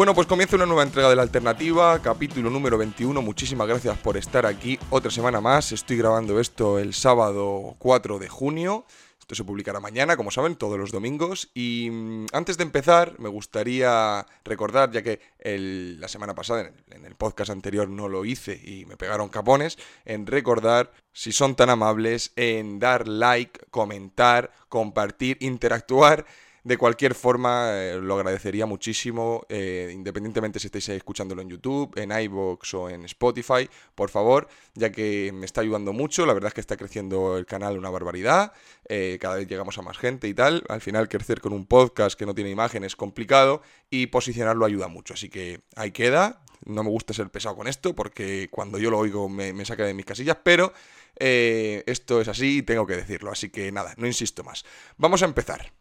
Bueno, pues comienza una nueva entrega de la alternativa, capítulo número 21. Muchísimas gracias por estar aquí otra semana más. Estoy grabando esto el sábado 4 de junio. Esto se publicará mañana, como saben, todos los domingos. Y mm, antes de empezar, me gustaría recordar, ya que la semana pasada, en el podcast anterior, no lo hice y me pegaron capones, en recordar, si son tan amables, en dar like, comentar, compartir, interactuar de cualquier forma, eh, lo agradecería muchísimo, eh, independientemente si estáis escuchándolo en YouTube, en iVoox o en Spotify, por favor, ya que me está ayudando mucho. La verdad es que está creciendo el canal una barbaridad. Eh, cada vez llegamos a más gente y tal. Al final, crecer con un podcast que no tiene imagen es complicado y posicionarlo ayuda mucho. Así que ahí queda. No me gusta ser pesado con esto porque cuando yo lo oigo me, me saca de mis casillas, pero esto es así y tengo que decirlo. Así que nada, no insisto más. Vamos a empezar.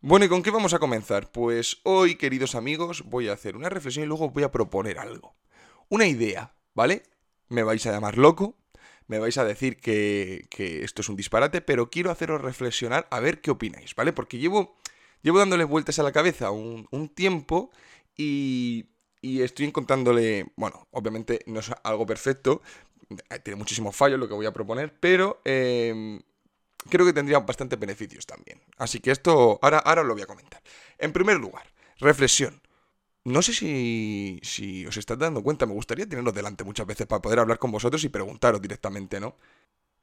Bueno, ¿y con qué vamos a comenzar? Pues hoy, queridos amigos, voy a hacer una reflexión y luego voy a proponer algo. Una idea, ¿vale? Me vais a llamar loco, me vais a decir que, esto es un disparate, pero quiero haceros reflexionar a ver qué opináis, ¿vale? Porque llevo, llevo dándole vueltas a la cabeza un, tiempo y, y estoy encontrándole, bueno, obviamente no es algo perfecto, tiene muchísimos fallos lo que voy a proponer, pero eh, creo que tendría bastante beneficios también. Así que esto ahora, ahora lo voy a comentar. En primer lugar, reflexión. No sé si, si os estáis dando cuenta, me gustaría teneros delante muchas veces para poder hablar con vosotros y preguntaros directamente, ¿no?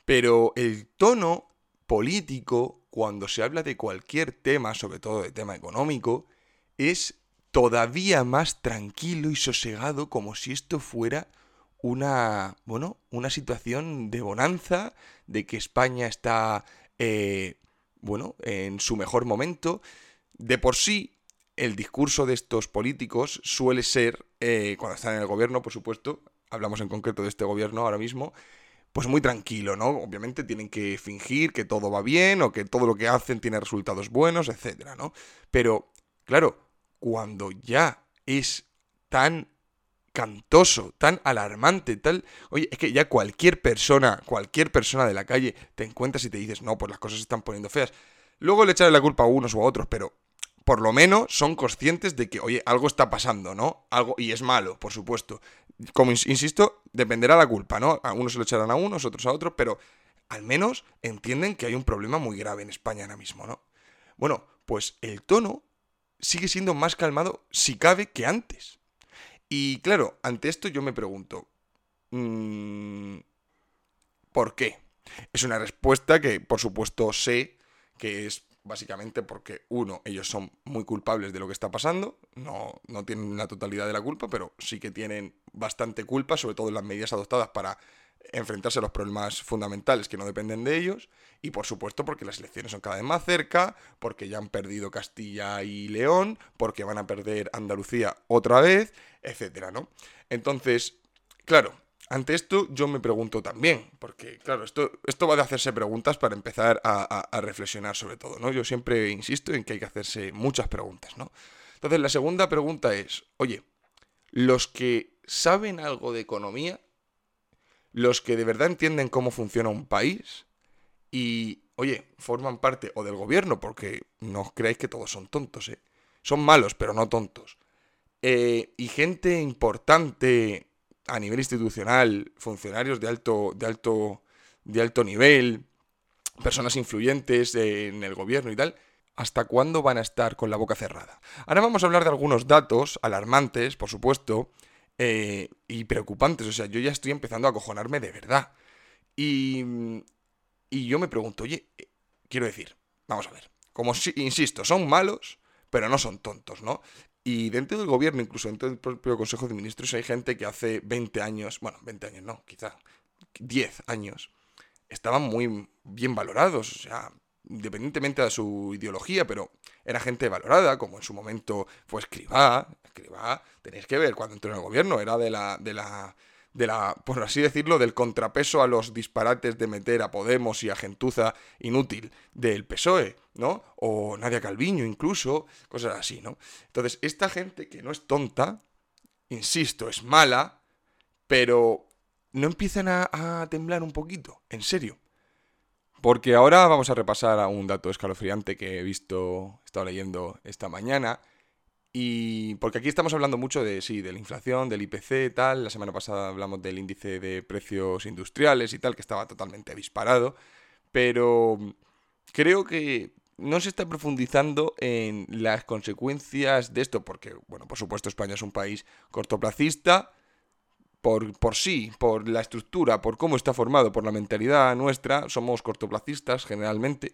Pero el tono político, cuando se habla de cualquier tema, sobre todo de tema económico, es todavía más tranquilo y sosegado como si esto fuera una, bueno, una situación de bonanza, de que España está, eh, bueno, en su mejor momento. De por sí, el discurso de estos políticos suele ser, eh, cuando están en el gobierno, por supuesto, hablamos en concreto de este gobierno ahora mismo, pues muy tranquilo, ¿no? Obviamente tienen que fingir que todo va bien o que todo lo que hacen tiene resultados buenos, etcétera, ¿no? Pero, claro, cuando ya es tan cantoso, tan alarmante, tal... Oye, es que ya cualquier persona, cualquier persona de la calle te encuentras y te dices, no, pues las cosas se están poniendo feas. Luego le echaré la culpa a unos u a otros, pero por lo menos son conscientes de que, oye, algo está pasando, ¿no? Algo, y es malo, por supuesto. Como insisto, dependerá la culpa, ¿no? A unos se lo echarán a unos, otros a otros, pero al menos entienden que hay un problema muy grave en España ahora mismo, ¿no? Bueno, pues el tono sigue siendo más calmado, si cabe, que antes. Y claro, ante esto yo me pregunto, mm, ¿por qué? Es una respuesta que por supuesto sé que es básicamente porque, uno, ellos son muy culpables de lo que está pasando, no, no tienen la totalidad de la culpa, pero sí que tienen bastante culpa, sobre todo en las medidas adoptadas para enfrentarse a los problemas fundamentales que no dependen de ellos y por supuesto porque las elecciones son cada vez más cerca, porque ya han perdido Castilla y León, porque van a perder Andalucía otra vez, etcétera, ¿no? Entonces, claro, ante esto yo me pregunto también, porque claro, esto, esto va de hacerse preguntas para empezar a, a reflexionar sobre todo, ¿no? Yo siempre insisto en que hay que hacerse muchas preguntas, ¿no? Entonces la segunda pregunta es, oye, los que saben algo de economía, los que de verdad entienden cómo funciona un país y, oye, forman parte o del gobierno, porque no creáis que todos son tontos, ¿eh? Son malos, pero no tontos. Eh, y gente importante a nivel institucional, funcionarios de alto, de alto, de alto nivel, personas influyentes en el gobierno y tal, ¿hasta cuándo van a estar con la boca cerrada? Ahora vamos a hablar de algunos datos alarmantes, por supuesto, eh, y preocupantes. O sea, yo ya estoy empezando a acojonarme de verdad. Y, y yo me pregunto, oye, eh, quiero decir, vamos a ver, como si, insisto, son malos, pero no son tontos, ¿no? Y dentro del gobierno, incluso dentro del propio Consejo de Ministros, hay gente que hace 20 años, bueno, 20 años no, quizá 10 años, estaban muy bien valorados. O sea, independientemente de su ideología, pero era gente valorada, como en su momento fue Escribá. Escribá, tenéis que ver, cuando entró en el gobierno, era de la, de la, de la, por así decirlo, del contrapeso a los disparates de meter a Podemos y a gentuza inútil del PSOE, ¿no? O Nadia Calviño incluso, cosas así, ¿no? Entonces, esta gente que no es tonta, insisto, es mala, pero no empiezan a, a temblar un poquito, en serio. Porque ahora vamos a repasar a un dato escalofriante que he visto, he estado leyendo esta mañana. Y porque aquí estamos hablando mucho de, sí, de la inflación, del IPC, tal. La semana pasada hablamos del índice de precios industriales y tal, que estaba totalmente disparado. Pero creo que no se está profundizando en las consecuencias de esto, porque, bueno, por supuesto España es un país cortoplacista, por, sí, por la estructura, por cómo está formado, por la mentalidad nuestra, somos cortoplacistas generalmente.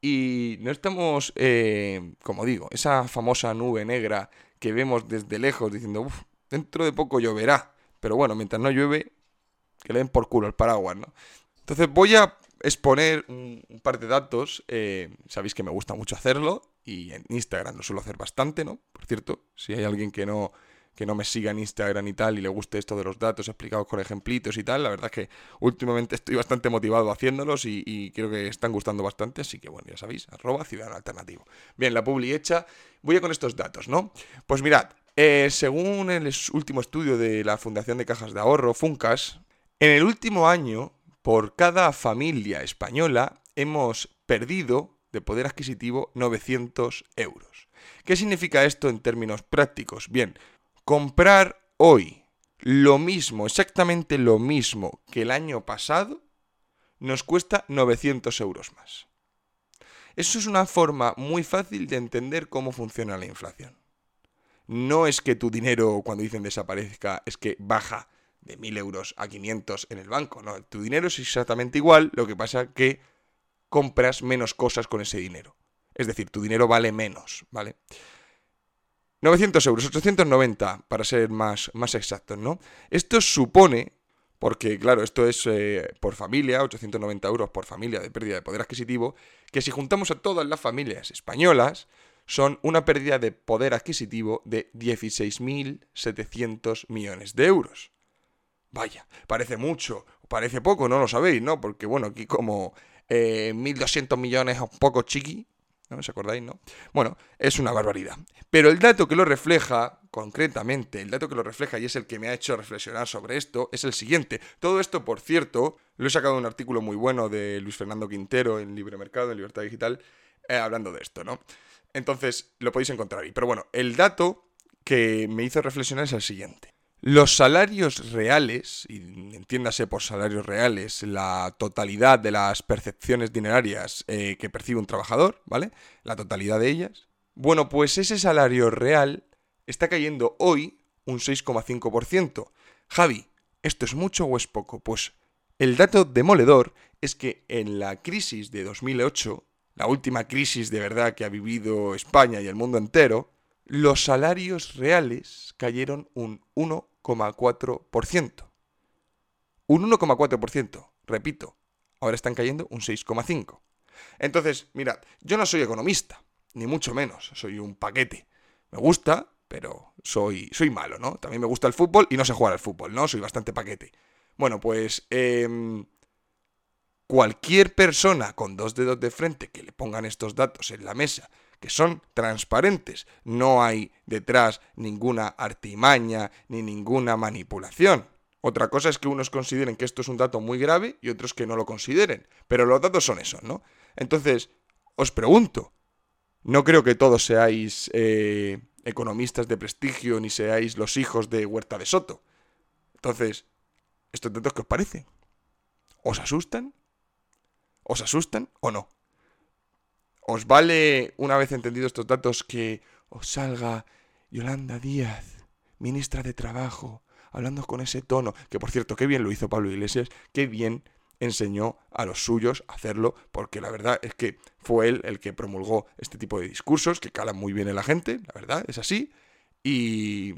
Y no estamos, eh, como digo, esa famosa nube negra que vemos desde lejos diciendo, uff, dentro de poco lloverá. Pero bueno, mientras no llueve, que le den por culo el paraguas, ¿no? Entonces voy a exponer un, par de datos. Eh, sabéis que me gusta mucho hacerlo y en Instagram lo suelo hacer bastante, ¿no? Por cierto, si hay alguien que no que no me siga en Instagram y tal y le guste esto de los datos explicados con ejemplitos y tal, la verdad es que últimamente estoy bastante motivado haciéndolos y, creo que están gustando bastante, así que bueno, ya sabéis, arroba ciudadano alternativo. Bien, la publi hecha, voy a con estos datos, ¿no? Pues mirad, eh, según el último estudio de la Fundación de Cajas de Ahorro, Funcas, en el último año, por cada familia española, hemos perdido de poder adquisitivo 900 euros. ¿Qué significa esto en términos prácticos? Bien, comprar hoy lo mismo, exactamente lo mismo que el año pasado, nos cuesta 900 euros más. Eso es una forma muy fácil de entender cómo funciona la inflación. No es que tu dinero, cuando dicen desaparezca, es que baja de 1.000 euros a 500 en el banco. No, tu dinero es exactamente igual, lo que pasa que compras menos cosas con ese dinero. Es decir, tu dinero vale menos, ¿vale? 900 euros, 890 para ser más, más exactos, ¿no? Esto supone, porque claro, esto es eh, por familia, 890 euros por familia de pérdida de poder adquisitivo, que si juntamos a todas las familias españolas, son una pérdida de poder adquisitivo de 16.700 millones de euros. Vaya, parece mucho, parece poco, no lo sabéis, ¿no? Porque bueno, aquí como 1.200 eh, millones es un poco chiqui, ¿No os acordáis, no? Bueno, es una barbaridad. Pero el dato que lo refleja, concretamente, el dato que lo refleja y es el que me ha hecho reflexionar sobre esto, es el siguiente. Todo esto, por cierto, lo he sacado de un artículo muy bueno de Luis Fernando Quintero en Libre Mercado, en Libertad Digital, eh, hablando de esto, ¿no? Entonces, lo podéis encontrar ahí. Pero bueno, el dato que me hizo reflexionar es el siguiente. Los salarios reales, y entiéndase por salarios reales la totalidad de las percepciones dinerarias eh, que percibe un trabajador, ¿vale? La totalidad de ellas. Bueno, pues ese salario real está cayendo hoy un 6,5%. Javi, ¿esto es mucho o es poco? Pues el dato demoledor es que en la crisis de 2008, la última crisis de verdad que ha vivido España y el mundo entero, los salarios reales cayeron un 1,4%. Un 1,4%, repito, ahora están cayendo un 6,5%. Entonces, mirad, yo no soy economista, ni mucho menos, soy un paquete. Me gusta, pero soy, soy malo, ¿no? También me gusta el fútbol y no sé jugar al fútbol, ¿no? Soy bastante paquete. Bueno, pues em, cualquier persona con dos dedos de frente que le pongan estos datos en la mesa que son transparentes. No hay detrás ninguna artimaña ni ninguna manipulación. Otra cosa es que unos consideren que esto es un dato muy grave y otros que no lo consideren. Pero los datos son esos, ¿no? Entonces, os pregunto, no creo que todos seáis eh, economistas de prestigio ni seáis los hijos de Huerta de Soto. Entonces, ¿estos datos qué os parecen? ¿Os asustan? ¿Os asustan o no? ¿Os vale, una vez entendidos estos datos, que os salga Yolanda Díaz, ministra de Trabajo, hablando con ese tono? Que por cierto, qué bien lo hizo Pablo Iglesias, qué bien enseñó a los suyos a hacerlo, porque la verdad es que fue él el que promulgó este tipo de discursos que calan muy bien en la gente, la verdad, es así, y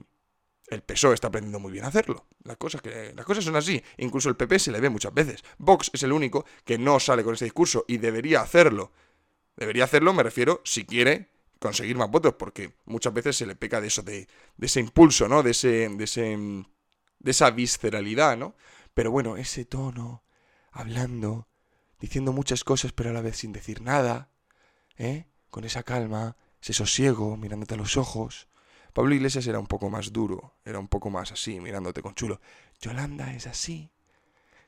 el PSOE está aprendiendo muy bien a hacerlo. Las cosas, que, las cosas son así, incluso el PP se le ve muchas veces. Vox es el único que no sale con ese discurso y debería hacerlo Debería hacerlo, me refiero, si quiere conseguir más votos, porque muchas veces se le peca de eso, de, ese impulso, ¿no? De ese, de ese, de esa visceralidad, ¿no? Pero bueno, ese tono, hablando, diciendo muchas cosas, pero a la vez sin decir nada, ¿eh? Con esa calma, ese sosiego, mirándote a los ojos. Pablo Iglesias era un poco más duro, era un poco más así, mirándote con chulo. Yolanda es así.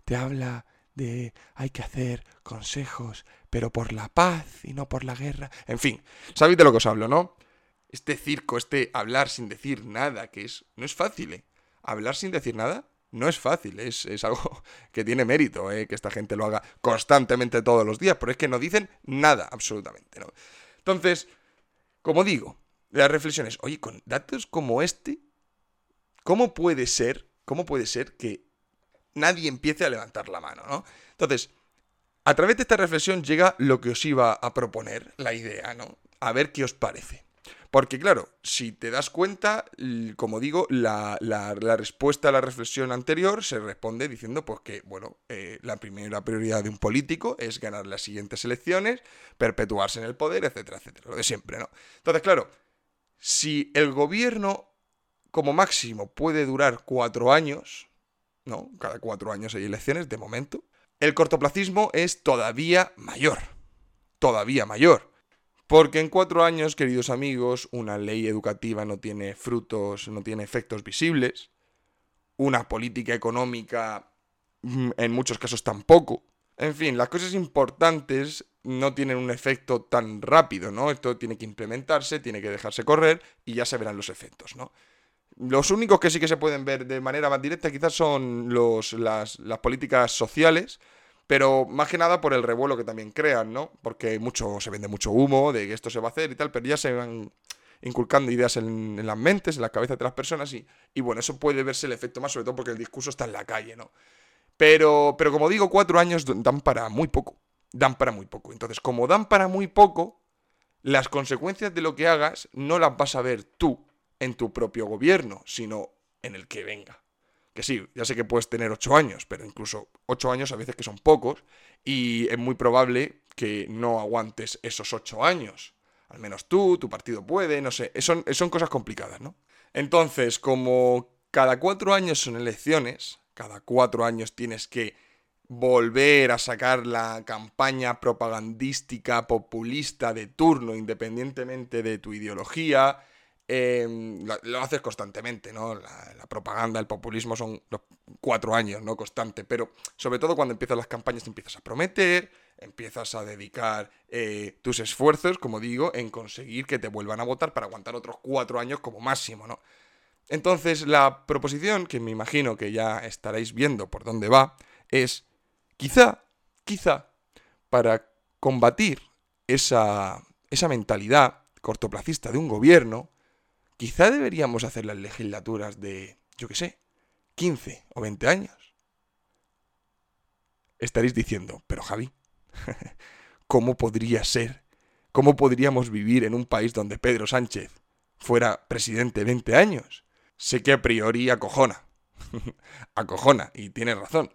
Te habla de hay que hacer consejos, pero por la paz y no por la guerra. En fin, sabéis de lo que os hablo, ¿no? Este circo, este hablar sin decir nada, que es no es fácil, ¿eh? Hablar sin decir nada no es fácil, es, es algo que tiene mérito, ¿eh? que esta gente lo haga constantemente todos los días, pero es que no dicen nada, absolutamente, ¿no? Entonces, como digo, las reflexiones, oye, con datos como este, ¿cómo puede ser, cómo puede ser que nadie empiece a levantar la mano, ¿no? Entonces, a través de esta reflexión llega lo que os iba a proponer, la idea, ¿no? A ver qué os parece. Porque claro, si te das cuenta, como digo, la, respuesta a la reflexión anterior se responde diciendo pues que, bueno, eh, la primera prioridad de un político es ganar las siguientes elecciones, perpetuarse en el poder, etcétera, etcétera, lo de siempre, ¿no? Entonces, claro, si el gobierno como máximo puede durar cuatro años, ¿no? Cada cuatro años hay elecciones, de momento, el cortoplacismo es todavía mayor. Todavía mayor. Porque en cuatro años, queridos amigos, una ley educativa no tiene frutos, no tiene efectos visibles. Una política económica, mm, en muchos casos tampoco. En fin, las cosas importantes no tienen un efecto tan rápido, ¿no? Esto tiene que implementarse, tiene que dejarse correr y ya se verán los efectos, ¿no? Los únicos que sí que se pueden ver de manera más directa quizás son los, las, políticas sociales, pero más que nada por el revuelo que también crean, ¿no? Porque mucho, se vende mucho humo de que esto se va a hacer y tal, pero ya se van inculcando ideas en, las mentes, en las cabezas de las personas y, y, bueno, eso puede verse el efecto más, sobre todo porque el discurso está en la calle, ¿no? Pero, pero como digo, cuatro años dan para muy poco, dan para muy poco. Entonces, como dan para muy poco, las consecuencias de lo que hagas no las vas a ver tú en tu propio gobierno, sino en el que venga. Que sí, ya sé que puedes tener ocho años, pero incluso ocho años a veces que son pocos y es muy probable que no aguantes esos ocho años. Al menos tú, tu partido puede, no sé, son, son cosas complicadas, ¿no? Entonces, como cada cuatro años son elecciones, cada cuatro años tienes que volver a sacar la campaña propagandística populista de turno, independientemente de tu ideología, Em, lo, haces constantemente, ¿no? La, propaganda, el populismo son los cuatro años, ¿no? Constante, pero sobre todo cuando empiezan las campañas empiezas a prometer, empiezas a dedicar eh, tus esfuerzos, como digo, en conseguir que te vuelvan a votar para aguantar otros cuatro años como máximo, ¿no? Entonces la proposición, que me imagino que ya estaréis viendo por dónde va, es quizá, quizá, para combatir esa, esa mentalidad cortoplacista de un gobierno, Quizá deberíamos hacer las legislaturas de, yo qué sé, 15 o 20 años. Estaréis diciendo, pero Javi, ¿cómo podría ser? ¿Cómo podríamos vivir en un país donde Pedro Sánchez fuera presidente 20 años? Sé que a priori acojona. acojona, y tienes razón.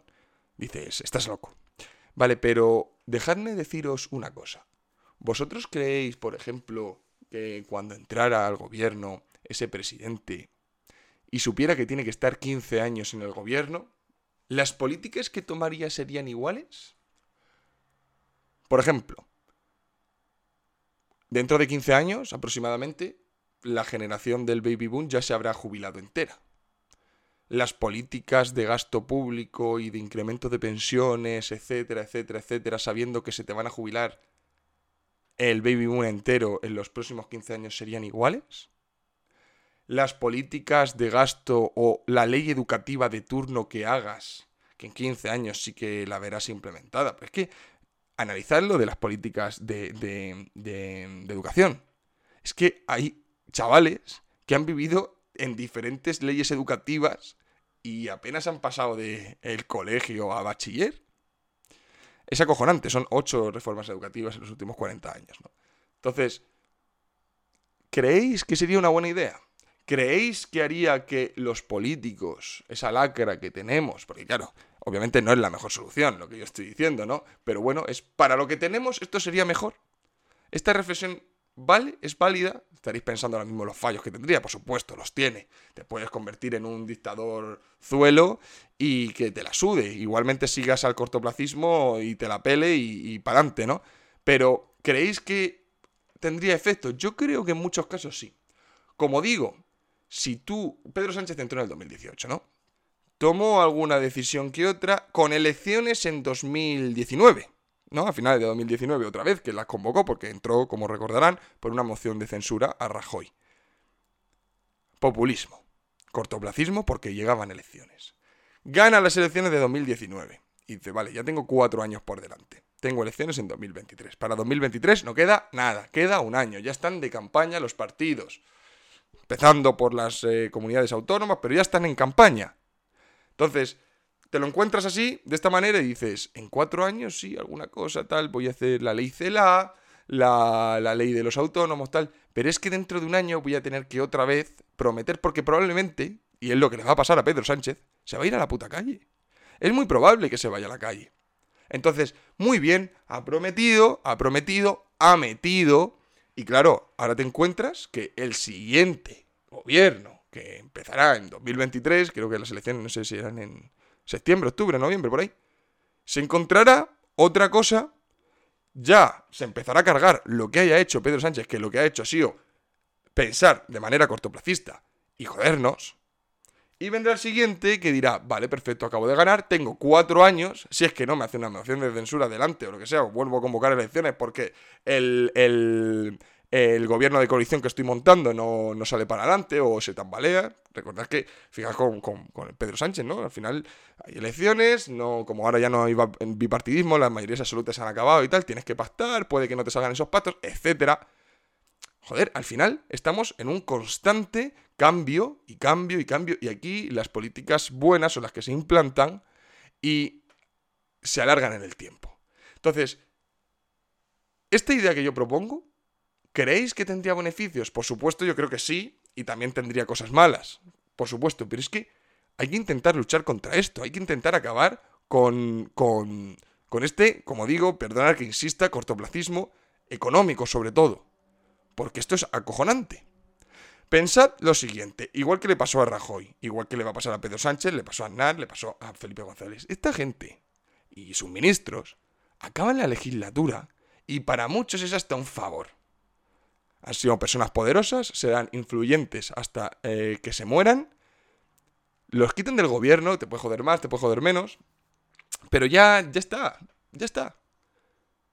Dices, estás loco. Vale, pero dejadme deciros una cosa. ¿Vosotros creéis, por ejemplo, que cuando entrara al gobierno ese presidente y supiera que tiene que estar 15 años en el gobierno, ¿las políticas que tomaría serían iguales? Por ejemplo, dentro de 15 años aproximadamente, la generación del baby boom ya se habrá jubilado entera. Las políticas de gasto público y de incremento de pensiones, etcétera, etcétera, etcétera, sabiendo que se te van a jubilar el baby boom entero en los próximos 15 años serían iguales? Las políticas de gasto o la ley educativa de turno que hagas, que en 15 años sí que la verás implementada. Pero es que analizar lo de las políticas de, de, educación. Es que hay chavales que han vivido en diferentes leyes educativas y apenas han pasado del el colegio a bachiller. Es acojonante, son ocho reformas educativas en los últimos 40 años. Entonces, ¿creéis que sería una buena idea? ¿Creéis que haría que los políticos, esa lacra que tenemos, porque claro, obviamente no es la mejor solución lo que yo estoy diciendo, ¿no? Pero bueno, es para lo que tenemos esto sería mejor. esta reflexión vale, es válida. Estaréis pensando ahora mismo los fallos que tendría, por supuesto, los tiene. Te puedes convertir en un dictador zuelo y que te la sude. Igualmente sigas al cortoplacismo y te la pele y, para adelante, ¿no? Pero, ¿creéis que tendría efecto? Yo creo que en muchos casos sí. Como digo, si tú, Pedro Sánchez entró en el 2018, ¿no? Tomó alguna decisión que otra con elecciones en 2019. ¿no? A finales de 2019 otra vez, que las convocó porque entró, como recordarán, por una moción de censura a Rajoy. Populismo. Cortoplacismo porque llegaban elecciones. Gana las elecciones de 2019. Y dice, vale, ya tengo cuatro años por delante. Tengo elecciones en 2023. Para 2023 no queda nada, queda un año. Ya están de campaña los partidos. Empezando por las eh, comunidades autónomas, pero ya están en campaña. Entonces, te lo encuentras así, de esta manera, y dices, en cuatro años sí, alguna cosa, tal, voy a hacer la ley CELA, la, la ley de los autónomos, tal, pero es que dentro de un año voy a tener que otra vez prometer, porque probablemente, y es lo que le va a pasar a Pedro Sánchez, se va a ir a la puta calle. Es muy probable que se vaya a la calle. Entonces, muy bien, ha prometido, ha prometido, ha metido, y claro, ahora te encuentras que el siguiente gobierno, que empezará en 2023, creo que las elecciones no sé si eran en septiembre, octubre, noviembre, por ahí, se encontrará otra cosa, ya se empezará a cargar lo que haya hecho Pedro Sánchez, que lo que ha hecho ha sido pensar de manera cortoplacista y jodernos, y vendrá el siguiente que dirá, vale, perfecto, acabo de ganar, tengo cuatro años, si es que no me hace una moción de censura adelante o lo que sea, o vuelvo a convocar elecciones porque el, el, gobierno de coalición que estoy montando no, no, sale para adelante o se tambalea. Recordad que, fijaos con, con, con, Pedro Sánchez, ¿no? Al final hay elecciones, no, como ahora ya no hay bipartidismo, las mayorías absolutas se han acabado y tal, tienes que pactar, puede que no te salgan esos pactos, etcétera. Joder, al final estamos en un constante cambio y cambio y cambio, y aquí las políticas buenas son las que se implantan y se alargan en el tiempo. Entonces, esta idea que yo propongo ¿Creéis que tendría beneficios? Por supuesto, yo creo que sí, y también tendría cosas malas, por supuesto, pero es que hay que intentar luchar contra esto, hay que intentar acabar con, con, con este, como digo, perdonar que insista, cortoplacismo económico sobre todo, porque esto es acojonante. Pensad lo siguiente, igual que le pasó a Rajoy, igual que le va a pasar a Pedro Sánchez, le pasó a Aznar, le pasó a Felipe González. Esta gente y sus ministros acaban la legislatura y para muchos es hasta un favor han sido personas poderosas, serán influyentes hasta eh, que se mueran, los quiten del gobierno, te puede joder más, te puede joder menos, pero ya, ya está, ya está.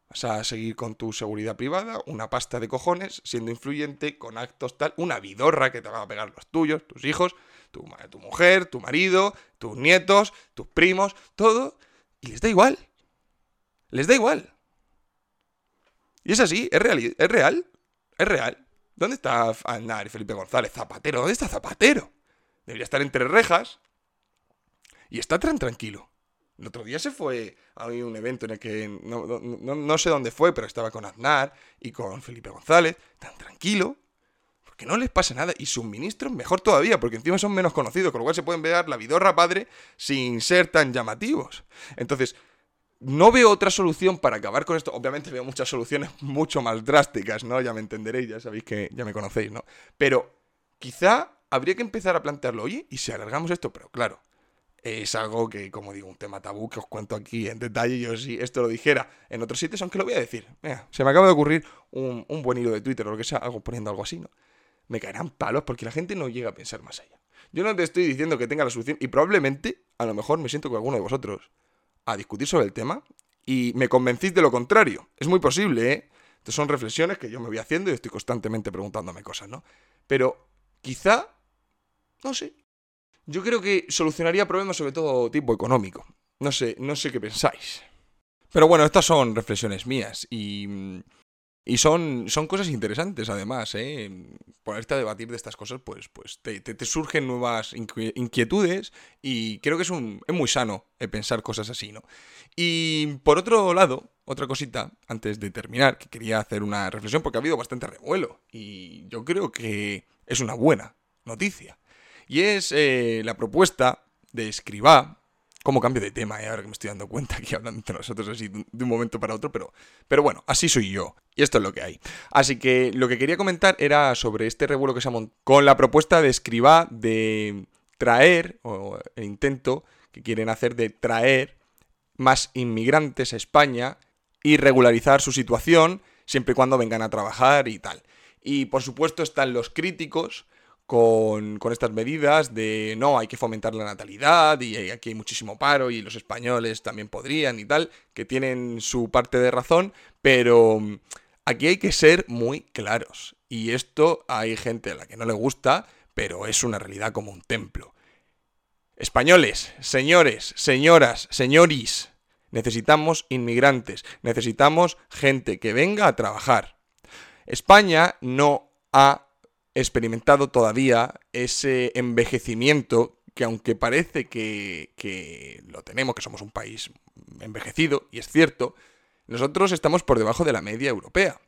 Vas a seguir con tu seguridad privada, una pasta de cojones, siendo influyente, con actos tal, una vidorra que te van a pegar los tuyos, tus hijos, tu, tu mujer, tu marido, tus nietos, tus primos, todo, y les da igual. Les da igual. Y es así, es real, es real. Es real. ¿Dónde está Aznar y Felipe González? Zapatero, ¿dónde está Zapatero? Debería estar entre rejas. Y está tan tranquilo. El otro día se fue a un evento en el que no, no, sé dónde fue, pero estaba con Aznar y con Felipe González, tan tranquilo, porque no les pasa nada. Y sus ministros, mejor todavía, porque encima son menos conocidos, con lo cual se pueden ver la vidorra padre sin ser tan llamativos. Entonces, no veo otra solución para acabar con esto. Obviamente veo muchas soluciones mucho más drásticas, ¿no? Ya me entenderéis, ya sabéis que ya me conocéis, ¿no? Pero quizá habría que empezar a plantearlo, oye, y si alargamos esto, pero claro, es algo que, como digo, un tema tabú que os cuento aquí en detalle. Yo si esto lo dijera en otros sitios, aunque lo voy a decir. Mira, se me acaba de ocurrir un, un buen hilo de Twitter o lo que sea, algo poniendo algo así, ¿no? Me caerán palos porque la gente no llega a pensar más allá. Yo no te estoy diciendo que tenga la solución y probablemente, a lo mejor me siento con alguno de vosotros a discutir sobre el tema y me convencís de lo contrario. Es muy posible, ¿eh? Estas son reflexiones que yo me voy haciendo y estoy constantemente preguntándome cosas, ¿no? Pero quizá, no sé, yo creo que solucionaría problemas sobre todo tipo económico. No sé, no sé qué pensáis. Pero bueno, estas son reflexiones mías y mm, y son, son cosas interesantes, además, ¿eh? Ponerte a debatir de estas cosas, pues, pues te, te, surgen nuevas inquietudes y creo que es, un, es muy sano eh, pensar cosas así, ¿no? Y por otro lado, otra cosita, antes de terminar, que quería hacer una reflexión porque ha habido bastante revuelo y yo creo que es una buena noticia. Y es eh, la propuesta de Escribá, Como cambio de tema, ¿eh? ahora que me estoy dando cuenta aquí hablando entre nosotros así de un momento para otro, pero, pero bueno, así soy yo. Y esto es lo que hay. Así que lo que quería comentar era sobre este revuelo que se ha montado con la propuesta de Escribá de traer, o el intento que quieren hacer de traer más inmigrantes a España y regularizar su situación siempre y cuando vengan a trabajar y tal. Y por supuesto están los críticos con, estas medidas de no, hay que fomentar la natalidad y aquí hay muchísimo paro y los españoles también podrían y tal, que tienen su parte de razón, pero mm, aquí hay que ser muy claros. Y esto hay gente a la que no le gusta, pero es una realidad como un templo. Españoles, señores, señoras, señoris, necesitamos inmigrantes, necesitamos gente que venga a trabajar. España no ha experimentado todavía ese envejecimiento que aunque parece que, lo tenemos, que somos un país envejecido, y es cierto, nosotros estamos por debajo de la media europea.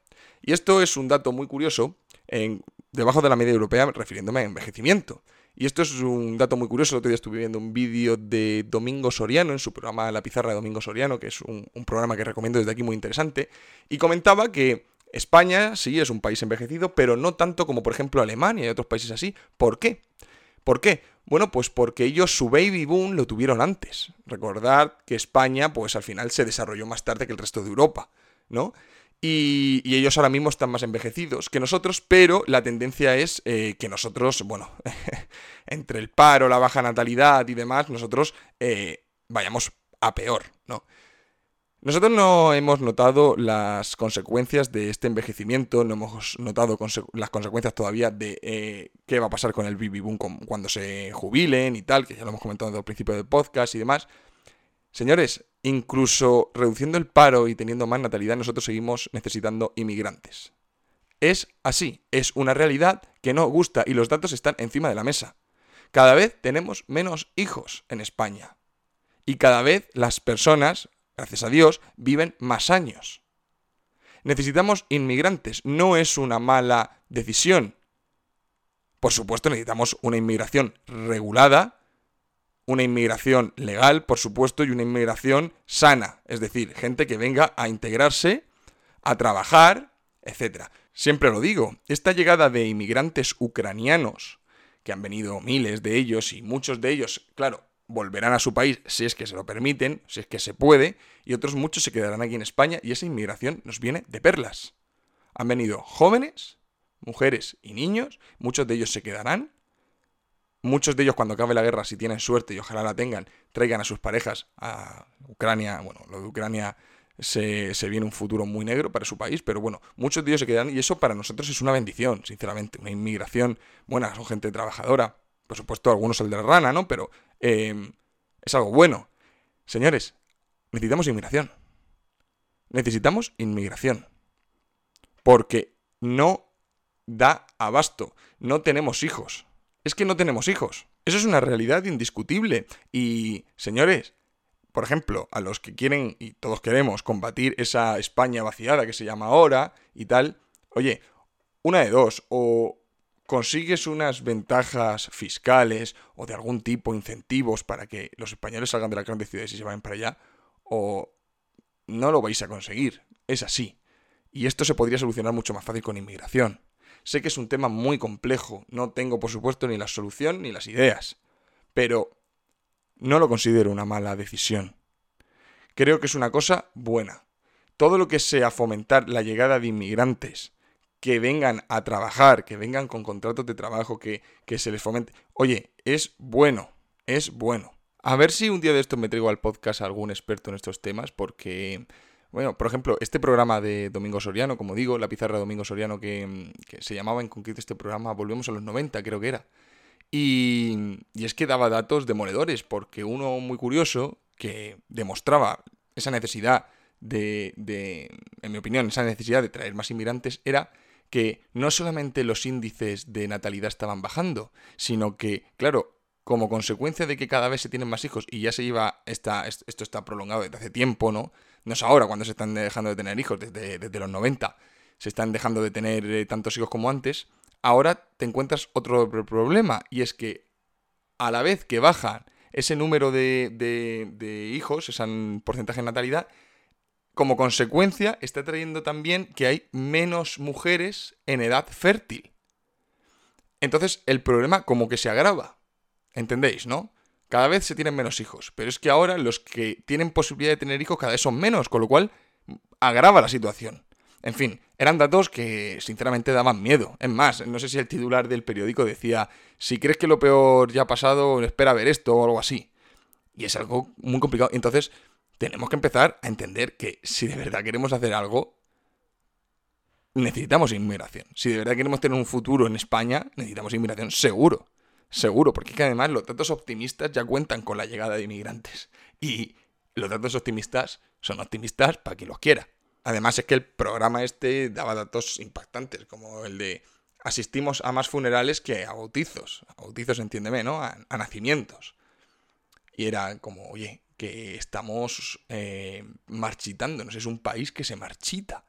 Y esto es un dato muy curioso, en, debajo de la media europea refiriéndome a envejecimiento. Y esto es un dato muy curioso. El otro día estuve viendo un vídeo de Domingo Soriano en su programa La Pizarra de Domingo Soriano, que es un programa que recomiendo desde aquí muy interesante, y comentaba que España sí es un país envejecido, pero no tanto como por ejemplo Alemania y otros países así. ¿Por qué? ¿Por qué? Bueno, pues porque ellos su baby boom lo tuvieron antes. Recordad que España, pues al final se desarrolló más tarde que el resto de Europa, ¿no? Y, ellos ahora mismo están más envejecidos que nosotros, pero la tendencia es eh, que nosotros, bueno, entre el paro, la baja natalidad y demás, nosotros eh, vayamos a peor, ¿no? Nosotros no hemos notado las consecuencias de este envejecimiento, no hemos notado las consecuencias todavía de eh, qué va a pasar con el baby boom cuando se jubilen y tal, que ya lo hemos comentado desde el principio del podcast y demás. Señores, incluso reduciendo el paro y teniendo más natalidad, nosotros seguimos necesitando inmigrantes. Es así, es una realidad que no gusta y los datos están encima de la mesa. Cada vez tenemos menos hijos en España. Y cada vez las personas, gracias a Dios, viven más años. Necesitamos inmigrantes, no es una mala decisión. Por supuesto, necesitamos una inmigración regulada, una inmigración legal, por supuesto, y una inmigración sana, es decir, gente que venga a integrarse, a trabajar, etc. Siempre lo digo, esta llegada de inmigrantes ucranianos, que han venido miles de ellos y muchos de ellos, claro, volverán a su país si es que se lo permiten, si es que se puede, y otros muchos se quedarán aquí en España y esa inmigración nos viene de perlas. Han venido jóvenes, mujeres y niños, muchos de ellos se quedarán, muchos de ellos cuando acabe la guerra, si tienen suerte y ojalá la tengan, traigan a sus parejas a Ucrania, bueno, lo de Ucrania se, se, viene un futuro muy negro para su país, pero bueno, muchos de ellos se quedan y eso para nosotros es una bendición, sinceramente, una inmigración buena, son gente trabajadora, por supuesto algunos el de rana, ¿no? Pero Em, es algo bueno. Señores, necesitamos inmigración. Necesitamos inmigración. Porque no da abasto. No tenemos hijos. Es que no tenemos hijos. Eso es una realidad indiscutible. Y, señores, por ejemplo, a los que quieren, y todos queremos, combatir esa España vaciada que se llama ahora y tal, oye, una de dos, o consigues unas ventajas fiscales o de algún tipo, incentivos para que los españoles salgan de las grandes ciudades y se vayan para allá, o no lo vais a conseguir. Es así. Y esto se podría solucionar mucho más fácil con inmigración. Sé que es un tema muy complejo, no tengo por supuesto ni la solución ni las ideas, pero no lo considero una mala decisión. Creo que es una cosa buena. Todo lo que sea fomentar la llegada de inmigrantes que vengan a trabajar, que vengan con contratos de trabajo, que, se les fomente. Oye, es bueno, es bueno. A ver si un día de esto me traigo al podcast a algún experto en estos temas, porque, bueno, por ejemplo, este programa de Domingo Soriano, como digo, la pizarra de Domingo Soriano, que, se llamaba en concreto este programa, volvemos a los 90, creo que era. Y, y es que daba datos demoledores, porque uno muy curioso, que demostraba esa necesidad de, de, en mi opinión, esa necesidad de traer más inmigrantes, era que no solamente los índices de natalidad estaban bajando, sino que, claro, como consecuencia de que cada vez se tienen más hijos y ya se lleva, esta, esto está prolongado desde hace tiempo, ¿no? No es ahora cuando se están dejando de tener hijos, desde, los 90 se están dejando de tener eh, tantos hijos como antes, ahora te encuentras otro problema y es que a la vez que bajan ese número de, de hijos, ese porcentaje de natalidad, como consecuencia está trayendo también que hay menos mujeres en edad fértil. Entonces el problema como que se agrava. ¿Entendéis, no? Cada vez se tienen menos hijos, pero es que ahora los que tienen posibilidad de tener hijos cada vez son menos, con lo cual agrava la situación. En fin, eran datos que sinceramente daban miedo. Es más, no sé si el titular del periódico decía, si crees que lo peor ya ha pasado, espera a ver esto o algo así. Y es algo muy complicado. Entonces, tenemos que empezar a entender que si de verdad queremos hacer algo, necesitamos inmigración. Si de verdad queremos tener un futuro en España, necesitamos inmigración seguro. Seguro, porque es que además los datos optimistas ya cuentan con la llegada de inmigrantes. Y los datos optimistas son optimistas para quien los quiera. Además es que el programa este daba datos impactantes, como el de asistimos a más funerales que a bautizos. A bautizos, entiéndeme, ¿no? A, nacimientos. Y era como, oye, que estamos eh, marchitándonos. Es un país que se marchita.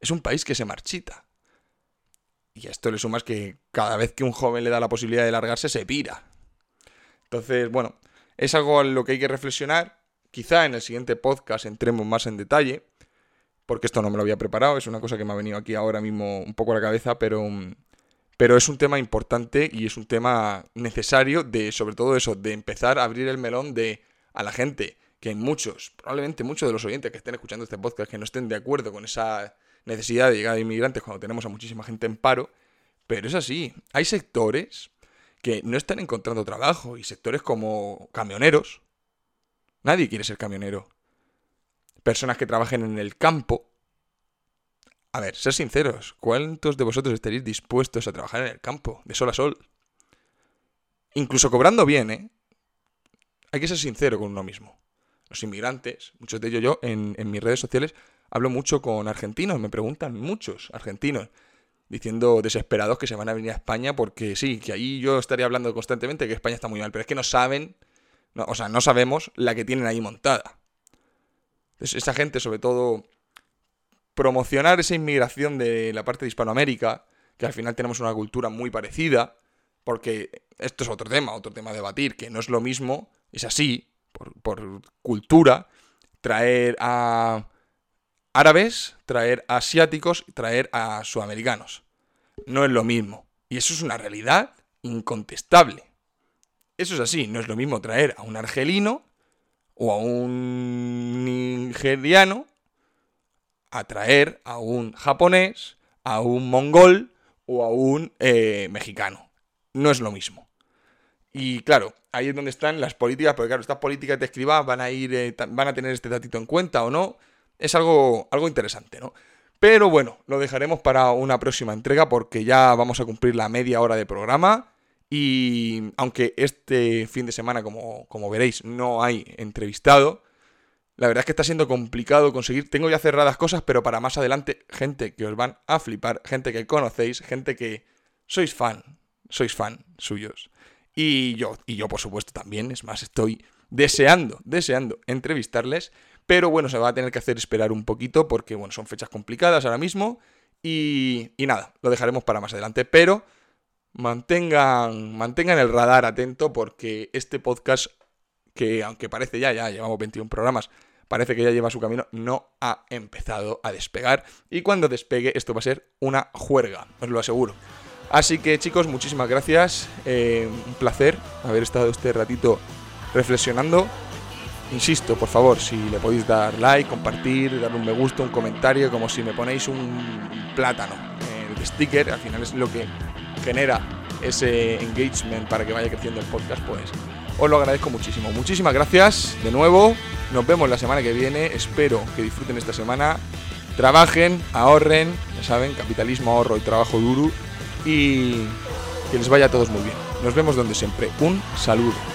Es un país que se marchita. Y a esto le sumas que cada vez que un joven le da la posibilidad de largarse, se pira. Entonces, bueno, es algo en lo que hay que reflexionar. Quizá en el siguiente podcast entremos más en detalle, porque esto no me lo había preparado, es una cosa que me ha venido aquí ahora mismo un poco a la cabeza, pero, pero es un tema importante y es un tema necesario de, sobre todo eso, de empezar a abrir el melón de a la gente, que muchos, probablemente muchos de los oyentes que estén escuchando este podcast, que no estén de acuerdo con esa necesidad de llegar a inmigrantes cuando tenemos a muchísima gente en paro, pero es así. Hay sectores que no están encontrando trabajo y sectores como camioneros. Nadie quiere ser camionero. Personas que trabajen en el campo. A ver, ser sinceros, ¿cuántos de vosotros estaréis dispuestos a trabajar en el campo, de sol a sol? Incluso cobrando bien, ¿eh? Hay que ser sincero con uno mismo. Los inmigrantes, muchos de ellos yo, en, mis redes sociales, hablo mucho con argentinos, me preguntan muchos argentinos, diciendo desesperados que se van a venir a España porque sí, que ahí yo estaría hablando constantemente que España está muy mal, pero es que no saben, o sea, no sabemos la que tienen ahí montada. Entonces, esa gente, sobre todo, promocionar esa inmigración de la parte de Hispanoamérica, que al final tenemos una cultura muy parecida, porque esto es otro tema, otro tema a debatir, que no es lo mismo, es así, por, por cultura, traer a árabes, traer a asiáticos, traer a sudamericanos. No es lo mismo. Y eso es una realidad incontestable. Eso es así, no es lo mismo traer a un argelino o a un nigeriano a traer a un japonés, a un mongol o a un eh, mexicano. No es lo mismo. Y claro, ahí es donde están las políticas, porque claro, estas políticas de escriba van a ir, eh, van a tener este datito en cuenta o no es algo, algo interesante, ¿no? Pero bueno, lo dejaremos para una próxima entrega porque ya vamos a cumplir la media hora de programa. Y aunque este fin de semana, como, como veréis, no hay entrevistado, la verdad es que está siendo complicado conseguir. Tengo ya cerradas cosas, pero para más adelante, gente que os van a flipar, gente que conocéis, gente que sois fan, sois fan suyos. Y yo, y yo por supuesto también, es más, estoy deseando, deseando entrevistarles. Pero bueno, se va a tener que hacer esperar un poquito porque, bueno, son fechas complicadas ahora mismo. Y, y nada, lo dejaremos para más adelante. Pero mantengan, mantengan el radar atento porque este podcast, que aunque parece ya, ya llevamos 21 programas, parece que ya lleva su camino, no ha empezado a despegar. Y cuando despegue, esto va a ser una juerga, os lo aseguro. Así que chicos, muchísimas gracias. Eh, un placer haber estado este ratito reflexionando. Insisto, por favor, si le podéis dar like, compartir, dar un me gusta, un comentario, como si me ponéis un plátano. El sticker al final es lo que genera ese engagement para que vaya creciendo el podcast, pues os lo agradezco muchísimo. Muchísimas gracias de nuevo. Nos vemos la semana que viene. Espero que disfruten esta semana. Trabajen, ahorren, ya saben, capitalismo, ahorro y trabajo duro. Y que les vaya a todos muy bien. Nos vemos donde siempre. Un saludo.